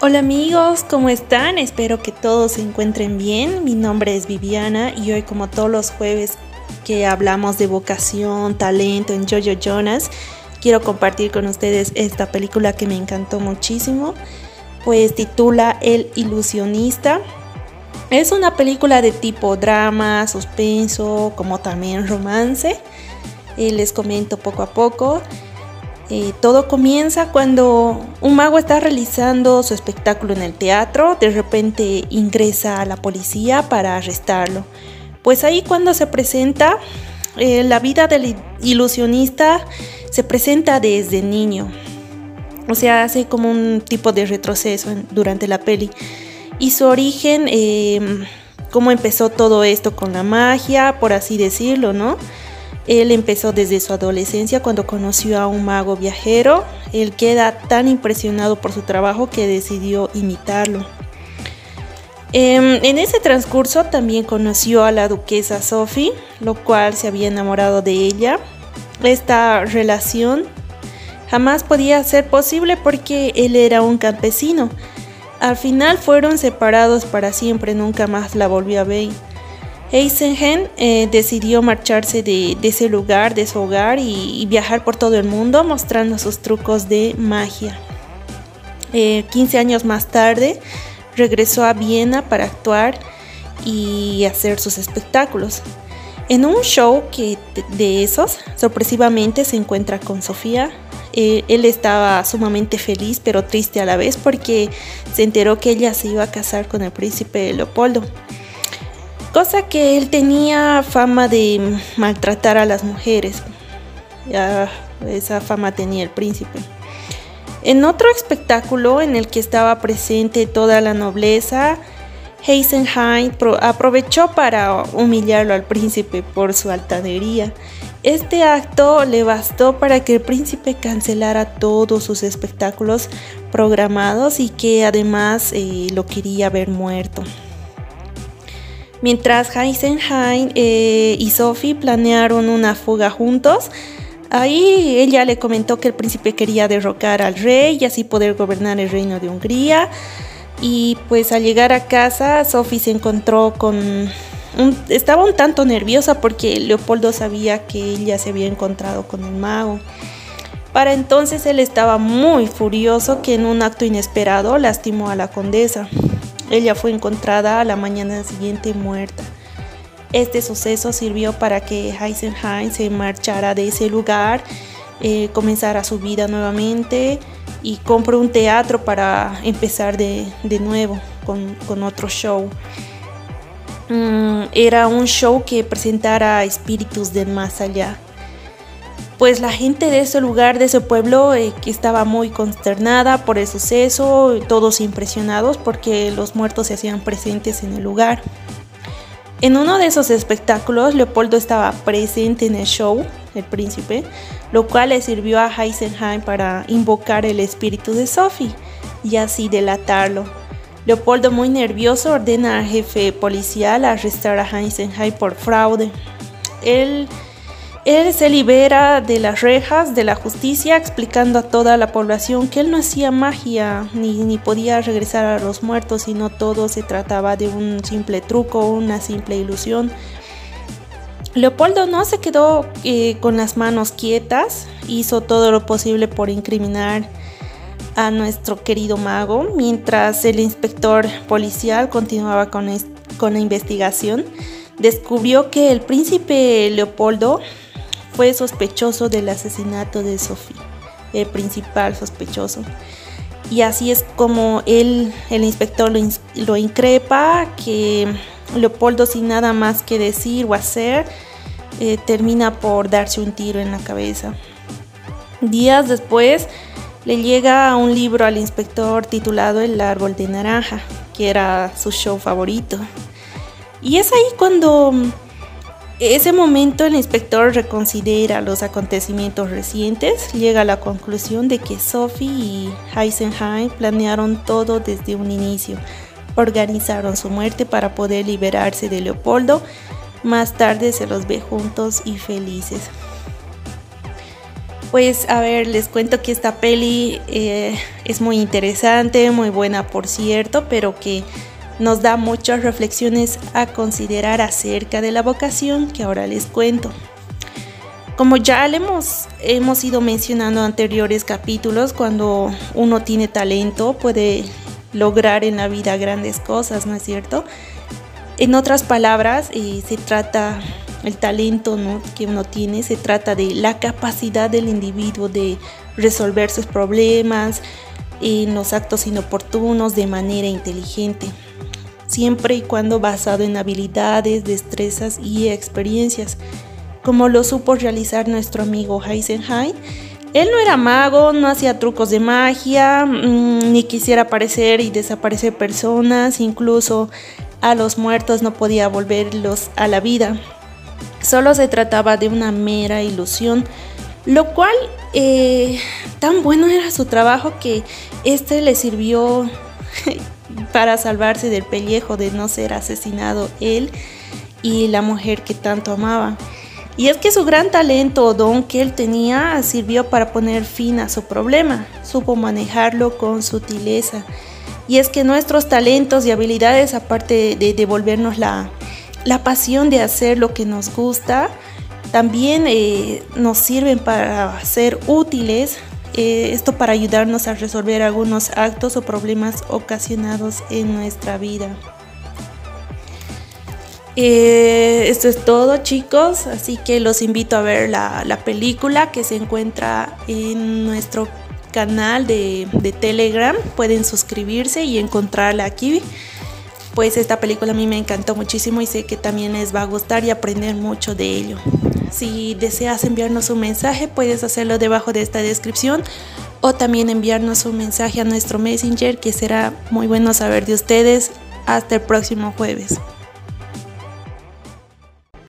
Hola amigos, ¿cómo están? Espero que todos se encuentren bien. Mi nombre es Viviana y hoy como todos los jueves que hablamos de vocación, talento en Jojo Jonas, quiero compartir con ustedes esta película que me encantó muchísimo, pues titula El ilusionista. Es una película de tipo drama, suspenso, como también romance. Eh, les comento poco a poco. Eh, todo comienza cuando un mago está realizando su espectáculo en el teatro, de repente ingresa a la policía para arrestarlo. Pues ahí cuando se presenta, eh, la vida del ilusionista se presenta desde niño. O sea, hace como un tipo de retroceso durante la peli. Y su origen, em, cómo empezó todo esto con la magia, por así decirlo, ¿no? Él empezó desde su adolescencia cuando conoció a un mago viajero. Él queda tan impresionado por su trabajo que decidió imitarlo. Em, en ese transcurso también conoció a la duquesa Sophie, lo cual se había enamorado de ella. Esta relación jamás podía ser posible porque él era un campesino. Al final fueron separados para siempre, nunca más la volvió a ver. Eisenhen eh, decidió marcharse de, ese lugar, de su hogar y, viajar por todo el mundo mostrando sus trucos de magia. 15 eh, años más tarde regresó a Viena para actuar y hacer sus espectáculos. En un show que de esos, sorpresivamente se encuentra con Sofía. Eh, él estaba sumamente feliz pero triste a la vez porque se enteró que ella se iba a casar con el príncipe Leopoldo cosa que él tenía fama de maltratar a las mujeres. Ya esa fama tenía el príncipe. En otro espectáculo en el que estaba presente toda la nobleza, Heisenheim aprovechó para humillarlo al príncipe por su altanería. Este acto le bastó para que el príncipe cancelara todos sus espectáculos programados y que además eh, lo quería ver muerto. Mientras Heisenheim eh, y Sophie planearon una fuga juntos, ahí ella le comentó que el príncipe quería derrocar al rey y así poder gobernar el reino de Hungría. Y pues al llegar a casa, Sophie se encontró con... estaba un tanto nerviosa porque Leopoldo sabía que ella se había encontrado con el mago. Para entonces él estaba muy furioso que en un acto inesperado lastimó a la condesa. Ella fue encontrada a la mañana siguiente muerta. Este suceso sirvió para que Heisenheim se marchara de ese lugar, eh, comenzara su vida nuevamente y compró un teatro para empezar de, nuevo con, otro show. Mm, era un show que presentara espíritus del más allá pues la gente de ese lugar, de ese pueblo, eh, estaba muy consternada por el suceso, todos impresionados porque los muertos se hacían presentes en el lugar. En uno de esos espectáculos, Leopoldo estaba presente en el show, el príncipe, lo cual le sirvió a Heisenheim para invocar el espíritu de Sophie y así delatarlo. Leopoldo, muy nervioso, ordena al jefe policial arrestar a Heisenheim por fraude. Él él se libera de las rejas de la justicia explicando a toda la población que él no hacía magia ni, podía regresar a los muertos, sino todo se trataba de un simple truco, una simple ilusión. Leopoldo no se quedó eh, con las manos quietas, hizo todo lo posible por incriminar a nuestro querido mago, mientras el inspector policial continuaba con, con la investigación. Descubrió que el príncipe Leopoldo fue sospechoso del asesinato de Sophie, el principal sospechoso. Y así es como él, el inspector lo, increpa, que Leopoldo sin nada más que decir o hacer, eh, termina por darse un tiro en la cabeza. Días después le llega un libro al inspector titulado El árbol de naranja, que era su show favorito. Y es ahí cuando ese momento el inspector reconsidera los acontecimientos recientes, llega a la conclusión de que Sophie y Heisenheim planearon todo desde un inicio, organizaron su muerte para poder liberarse de Leopoldo, más tarde se los ve juntos y felices. Pues a ver, les cuento que esta peli eh, es muy interesante, muy buena por cierto, pero que nos da muchas reflexiones a considerar acerca de la vocación que ahora les cuento. Como ya hemos, hemos ido mencionando en anteriores capítulos, cuando uno tiene talento puede lograr en la vida grandes cosas, ¿no es cierto? En otras palabras, eh, se trata el talento que uno tiene, se trata de la capacidad del individuo de resolver sus problemas en los actos inoportunos de manera inteligente, siempre y cuando basado en habilidades, destrezas y experiencias como lo supo realizar nuestro amigo Heisenheim. Él no era mago, no hacía trucos de magia, mm, ni quisiera aparecer y desaparecer personas, incluso a los muertos no podía volverlos a la vida. Solo se trataba de una mera ilusión, lo cual eh, tan bueno era su trabajo que este le sirvió para salvarse del pellejo de no ser asesinado él y la mujer que tanto amaba. Y es que su gran talento o don que él tenía sirvió para poner fin a su problema, supo manejarlo con sutileza. Y es que nuestros talentos y habilidades, aparte de devolvernos la, pasión de hacer lo que nos gusta, también eh, nos sirven para ser útiles, eh, esto para ayudarnos a resolver algunos actos o problemas ocasionados en nuestra vida. Eh, esto es todo chicos, así que los invito a ver la, película que se encuentra en nuestro canal de, de, Telegram. Pueden suscribirse y encontrarla aquí. Pues esta película a mí me encantó muchísimo y sé que también les va a gustar y aprender mucho de ello. Si deseas enviarnos un mensaje, puedes hacerlo debajo de esta descripción o también enviarnos un mensaje a nuestro Messenger que será muy bueno saber de ustedes. Hasta el próximo jueves.